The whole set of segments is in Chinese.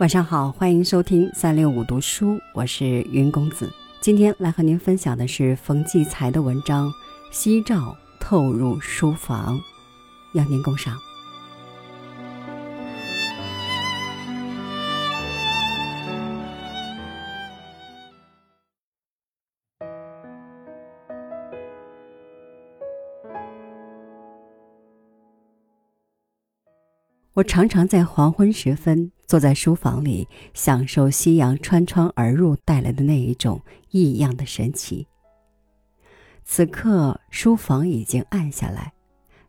晚上好，欢迎收听三六五读书，我是云公子。今天来和您分享的是冯骥才的文章《夕照透入书房》，邀您共赏。我常常在黄昏时分坐在书房里，享受夕阳穿窗而入带来的那一种异样的神奇。此刻，书房已经暗下来，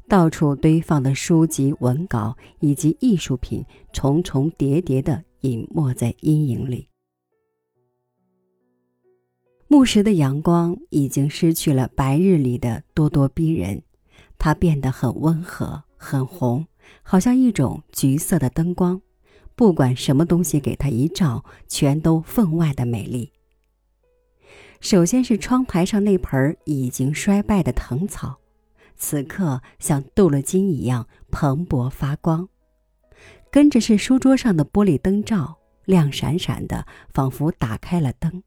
到处堆放的书籍、文稿以及艺术品重重叠叠的隐没在阴影里。暮时的阳光已经失去了白日里的咄咄逼人，它变得很温和，很红。好像一种橘色的灯光，不管什么东西给它一照，全都分外的美丽。首先是窗台上那盆已经衰败的藤草，此刻像镀了金一样蓬勃发光。跟着是书桌上的玻璃灯罩，亮闪闪的，仿佛打开了灯。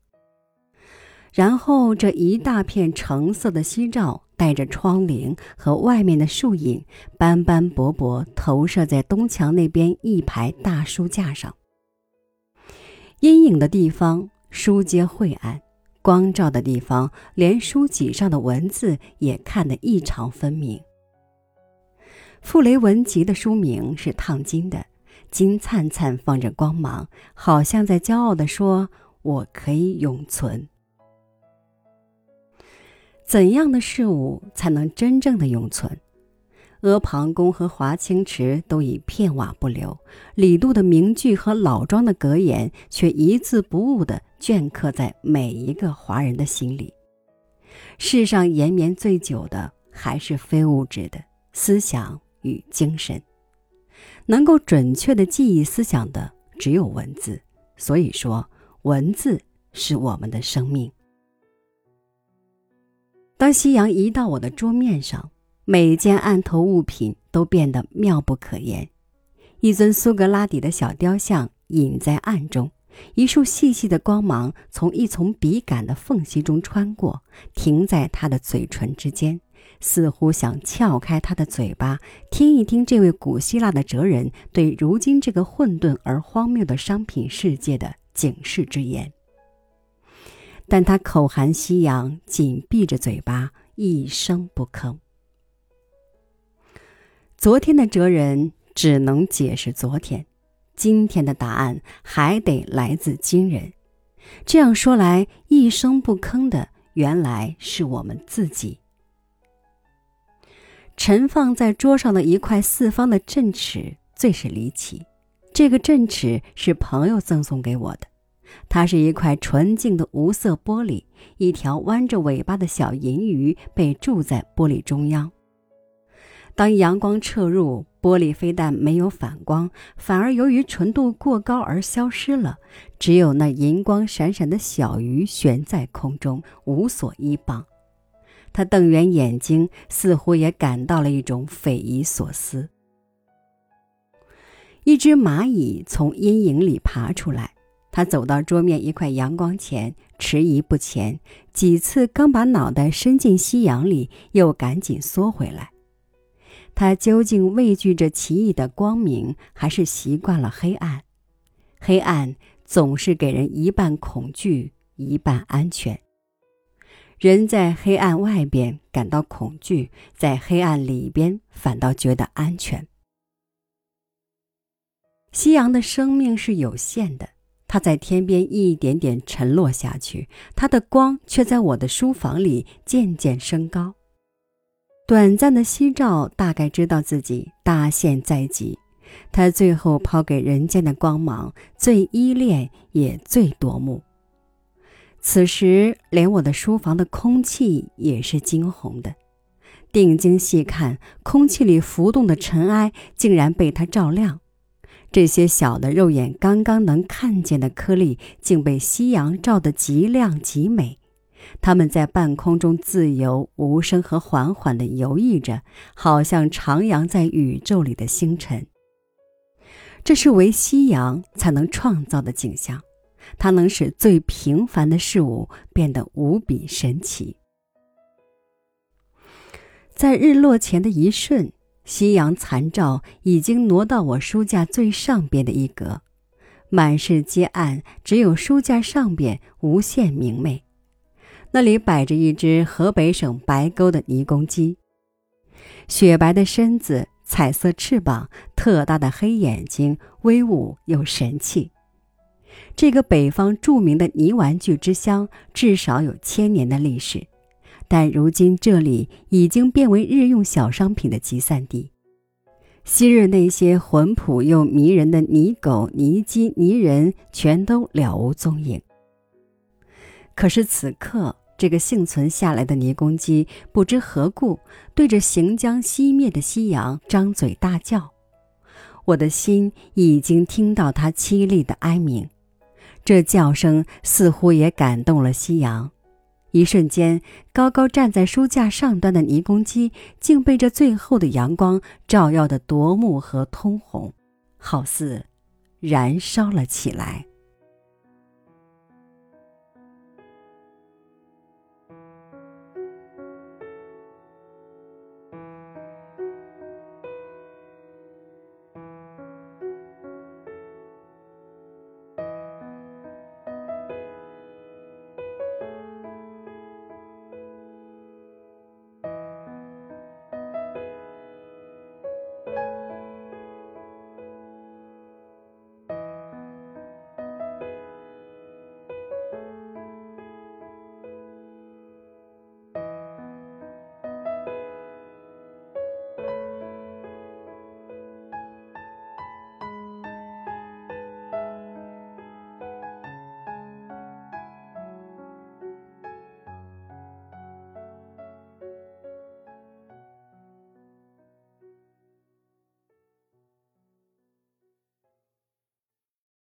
然后这一大片橙色的夕照。带着窗棂和外面的树影，斑斑驳驳投射在东墙那边一排大书架上。阴影的地方，书皆晦暗；光照的地方，连书脊上的文字也看得异常分明。傅雷文集的书名是烫金的，金灿灿放着光芒，好像在骄傲地说：“我可以永存。”怎样的事物才能真正的永存？阿房宫和华清池都已片瓦不留，李杜的名句和老庄的格言却一字不误地镌刻在每一个华人的心里。世上延绵最久的还是非物质的思想与精神，能够准确地记忆思想的只有文字。所以说，文字是我们的生命。当夕阳移到我的桌面上，每件案头物品都变得妙不可言。一尊苏格拉底的小雕像隐在暗中，一束细细的光芒从一丛笔杆的缝隙中穿过，停在他的嘴唇之间，似乎想撬开他的嘴巴，听一听这位古希腊的哲人对如今这个混沌而荒谬的商品世界的警示之言。但他口含夕阳，紧闭着嘴巴，一声不吭。昨天的哲人只能解释昨天，今天的答案还得来自今人。这样说来，一声不吭的原来是我们自己。陈放在桌上的一块四方的镇尺最是离奇，这个镇尺是朋友赠送给我的。它是一块纯净的无色玻璃，一条弯着尾巴的小银鱼被铸在玻璃中央。当阳光彻入，玻璃非但没有反光，反而由于纯度过高而消失了，只有那银光闪闪的小鱼悬在空中，无所依傍。他瞪圆眼睛，似乎也感到了一种匪夷所思。一只蚂蚁从阴影里爬出来。他走到桌面一块阳光前，迟疑不前，几次刚把脑袋伸进夕阳里，又赶紧缩回来。他究竟畏惧着奇异的光明，还是习惯了黑暗？黑暗总是给人一半恐惧，一半安全。人在黑暗外边感到恐惧，在黑暗里边反倒觉得安全。夕阳的生命是有限的。它在天边一点点沉落下去，它的光却在我的书房里渐渐升高。短暂的夕照大概知道自己大限在即，它最后抛给人间的光芒最依恋也最夺目。此时，连我的书房的空气也是惊红的。定睛细看，空气里浮动的尘埃竟然被它照亮。这些小的肉眼刚刚能看见的颗粒，竟被夕阳照得极亮极美。它们在半空中自由无声和缓缓地游弋着，好像徜徉在宇宙里的星辰。这是唯夕阳才能创造的景象，它能使最平凡的事物变得无比神奇。在日落前的一瞬，夕阳残照已经挪到我书架最上边的一格，满是皆暗，只有书架上边无限明媚。那里摆着一只河北省白沟的泥公鸡，雪白的身子，彩色翅膀，特大的黑眼睛，威武又神气。这个北方著名的泥玩具之乡，至少有千年的历史。但如今这里已经变为日用小商品的集散地，昔日那些浑朴又迷人的泥狗、泥鸡、泥人全都了无踪影。可是此刻，这个幸存下来的泥公鸡不知何故，对着行将熄灭的夕阳张嘴大叫。我的心已经听到它凄厉的哀鸣，这叫声似乎也感动了夕阳。一瞬间，高高站在书架上端的泥公鸡竟被这最后的阳光照耀得夺目和通红，好似燃烧了起来。